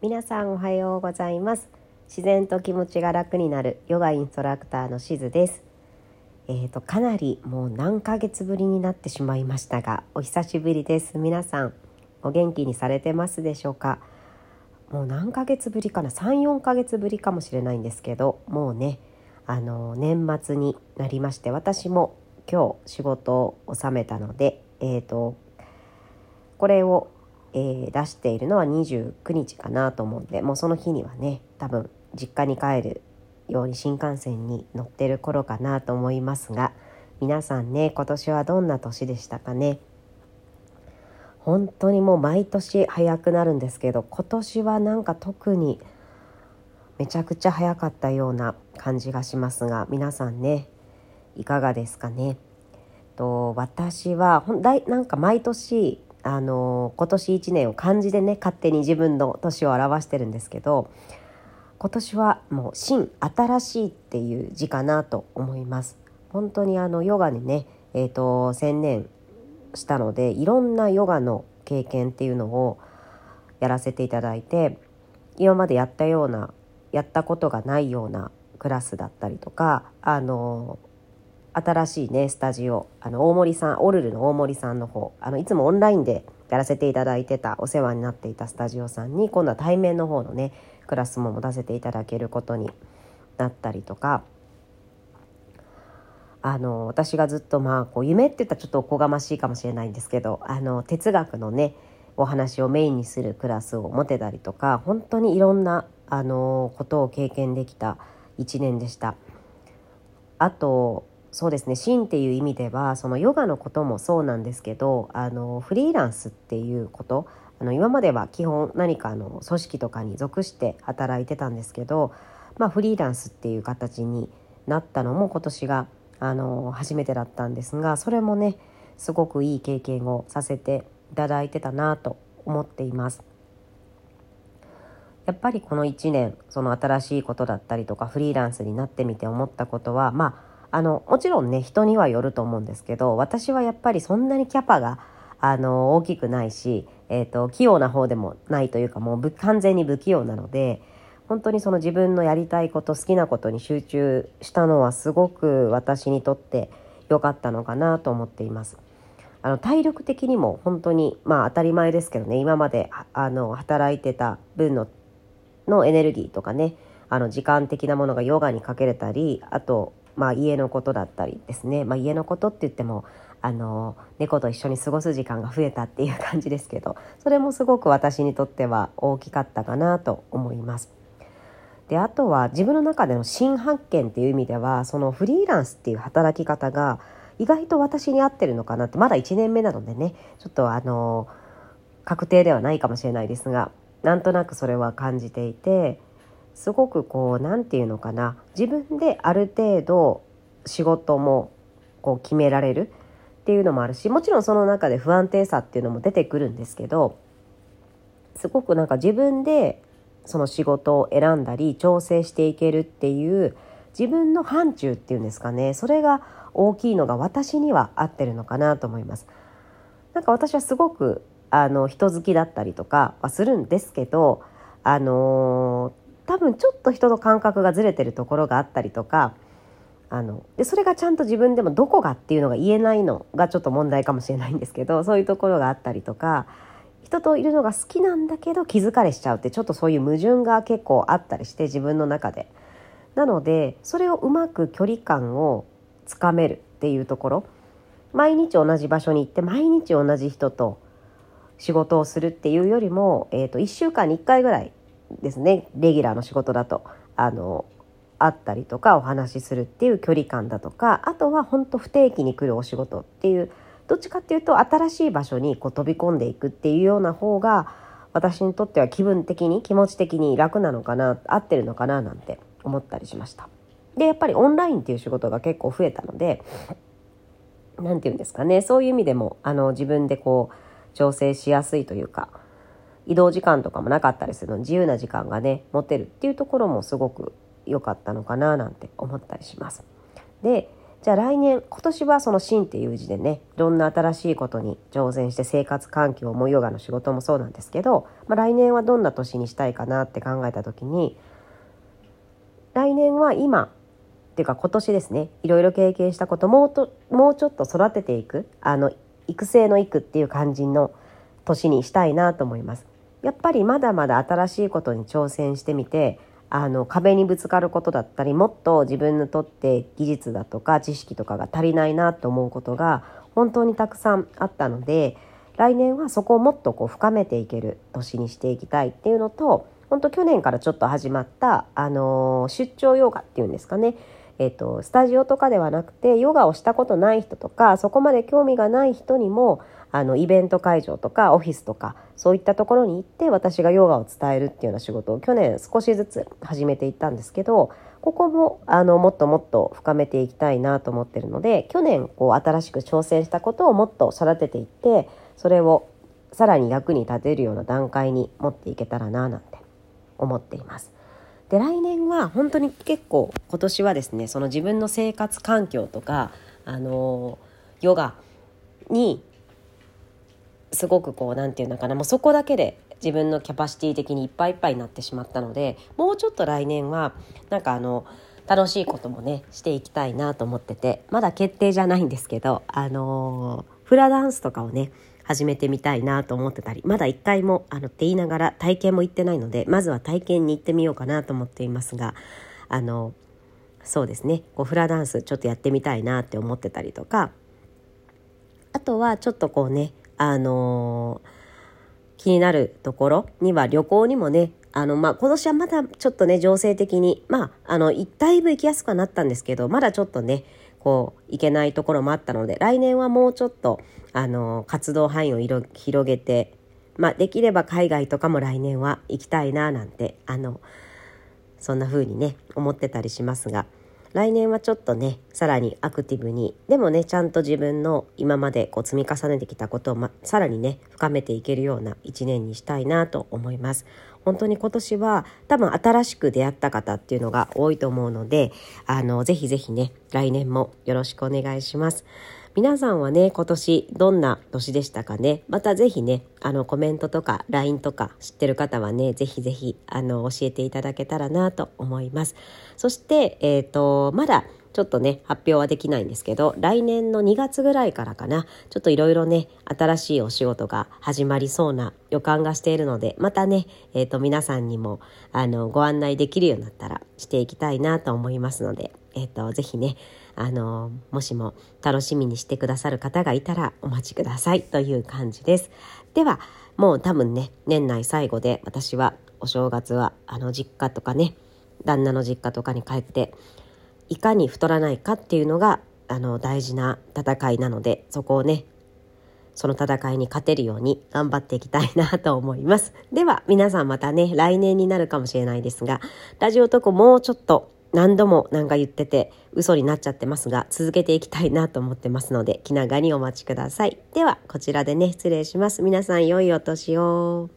皆さんおはようございます。自然と気持ちが楽になるヨガインストラクターのしずです。えーとかなりもう何ヶ月ぶりになってしまいましたがお久しぶりです。皆さんお元気にされてますでしょうか？もう何ヶ月ぶりかな？34ヶ月ぶりかもしれないんですけどもうねあの年末になりまして私も今日仕事を収めたのでえーとこれをえー、出しているのは29日かなと思うんでもうその日にはね多分実家に帰るように新幹線に乗ってる頃かなと思いますが皆さんね今年はどんな年でしたかね？本当にもう毎年早くなるんですけど今年はなんか特にめちゃくちゃ早かったような感じがしますが皆さんねいかがですかね？と私はほんだいなんか毎年あの今年1年を漢字でね勝手に自分の年を表してるんですけど今年はもう新新しいっていう字かなと思います。本当にあのヨガにねえーと、専念したのでいろんなヨガの経験っていうのをやらせていただいて今までやったようなやったことがないようなクラスだったりとかあの新しいねスタジオ。あの大森さんオルルの大森さんの方。あのいつもオンラインでやらせていただいてたお世話になっていたスタジオさんに今度は対面の方のねクラスも持たせていただけることになったりとか。あの私がずっとまあこう夢って言ったらちょっとおこがましいかもしれないんですけどあの哲学のねお話をメインにするクラスを持てたりとか本当にいろんなあのことを経験できた1年でした。あとそうですね真っていう意味ではそのヨガのこともそうなんですけどあのフリーランスっていうことあの今までは基本何かの組織とかに属して働いてたんですけど、まあ、フリーランスっていう形になったのも今年があの初めてだったんですがそれもねすごくいい経験をさせていただいてたなと思っています。やっぱりこの1年その新しいことだったりとかフリーランスになってみて思ったことはまああのもちろんね人にはよると思うんですけど私はやっぱりそんなにキャパがあの大きくないし、えーと、器用な方でもないというかもう完全に不器用なので本当にその自分のやりたいこと好きなことに集中したのはすごく私にとって良かったのかなと思っています。あの体力的にも本当にまあ当たり前ですけどね今まであの働いてた分ののエネルギーとかねあの時間的なものがヨガにかけれたりあとまあ、家のことだったりですね、まあ、家のことって言ってもあの猫と一緒に過ごす時間が増えたっていう感じですけどそれもすごく私にとっては大きかったかなと思います。であとは自分の中での新発見っていう意味ではそのフリーランスっていう働き方が意外と私に合ってるのかなってまだ1年目なのでねちょっとあの確定ではないかもしれないですがなんとなくそれは感じていてすごくこう何て言うのかな自分である程度仕事もこう決められるっていうのもあるしもちろんその中で不安定さっていうのも出てくるんですけどすごくなんか自分でその仕事を選んだり調整していけるっていう自分の範疇っていうんですかねそれが大きいのが私には合ってるのかなと思います。なんか私はすごくあの人好きだったりとかはするんですけどあのー多分ちょっと人の感覚がずれてるところがあったりとかあのでそれがちゃんと自分でもどこがっていうのが言えないのがちょっと問題かもしれないんですけどそういうところがあったりとか人といるのが好きなんだけど気疲れしちゃうってちょっとそういう矛盾が結構あったりして自分の中で。なのでそれをうまく距離感をつかめるっていうところ毎日同じ場所に行って毎日同じ人と仕事をするっていうよりも、えー、と1週間に1回ぐらいですねレギュラーの仕事だとあの会ったりとかお話しするっていう距離感だとかあとは本当不定期に来るお仕事っていうどっちかっていうと新しい場所にこう飛び込んでいくっていうような方が私にとっては気分的に気持ち的に楽なのかな合ってるのかななんて思ったりしました。でやっぱりオンラインっていう仕事が結構増えたので何て言うんですかねそういう意味でもあの自分でこう調整しやすいというか移動時間とかもなかったりするの自由な時間がね持てるっていうところもすごく良かったのかななんて思ったりします。でじゃあ来年今年はその「新」っていう字でねいろんな新しいことに挑戦して生活環境もヨガの仕事もそうなんですけど、まあ、来年はどんな年にしたいかなって考えた時に来年は今っていうか今年ですねいろいろ経験したこともうともうちょっと育てていくあの育成の育っていう感じの年にしたいなと思います。やっぱりまだまだ新しいことに挑戦してみてあの壁にぶつかることだったりもっと自分にとって技術だとか知識とかが足りないなと思うことが本当にたくさんあったので来年はそこをもっとこう深めていける年にしていきたいっていうのと本当去年からちょっと始まった、あの出張ヨガっていうんですかね。えーと、スタジオとかではなくてヨガをしたことない人とかそこまで興味がない人にもあのイベント会場とかオフィスとかそういったところに行って私がヨガを伝えるっていうような仕事を去年少しずつ始めていったんですけどここもあのもっともっと深めていきたいなと思ってるので去年こう新しく挑戦したことをもっと育てていってそれをさらに役に立てるような段階に持っていけたらななんて思っています。で来年は本当に結構今年はですねその自分の生活環境とかあのヨガにすごくこう何て言うのかな。もうそこだけで自分のキャパシティ的にいっぱいいっぱいになってしまったのでもうちょっと来年はなんかあの楽しいこともねしていきたいなと思っててまだ決定じゃないんですけどあのフラダンスとかをね始めてみたいなと思ってたりまだ一回もあのって言いながら体験も行ってないのでまずは体験に行ってみようかなと思っていますがあのそうですね。こうフラダンスちょっとやってみたいなって思ってたりとかあとはちょっとこうねあの気になるところには旅行にもねあのまあ今年はまだちょっとね情勢的にまああのだいぶ行きやすくはなったんですけどまだちょっとねこういけないところもあったので来年はもうちょっとあの活動範囲を広げて、まあ、できれば海外とかも来年は行きたいななんてあのそんな風にね思ってたりしますが来年はちょっとねさらにアクティブにでもねちゃんと自分の今までこう積み重ねてきたことを、ま、さらにね深めていけるような一年にしたいなと思います。本当に今年は多分新しく出会った方っていうのが多いと思うのであのぜひぜひね来年もよろしくお願いします。皆さんはね、今年どんな年でしたかね？またぜひね、あのコメントとか LINE とか知ってる方はね、ぜひぜひあの教えていただけたらなと思います。そして、えっ、ー、と、まだちょっとね、発表はできないんですけど、来年の2月ぐらいからかな、ちょっといろいろね、新しいお仕事が始まりそうな予感がしているので、またね、えっ、ー、と、皆さんにも、あの、ご案内できるようになったらしていきたいなと思いますので、えっ、ー、と、ぜひね、あのもしも楽しみにしてくださる方がいたらお待ちくださいという感じですではもう多分ね年内最後で私はお正月はあの実家とかね旦那の実家とかに帰っていかに太らないかっていうのがあの大事な戦いなのでそこをねその戦いに勝てるように頑張っていきたいなと思います。では皆さんまたね来年になるかもしれないですがラジオトークもうちょっと何度もなんか言ってて嘘になっちゃってますが続けていきたいなと思ってますので気長にお待ちください。ではこちらでね失礼します。皆さん良いお年を。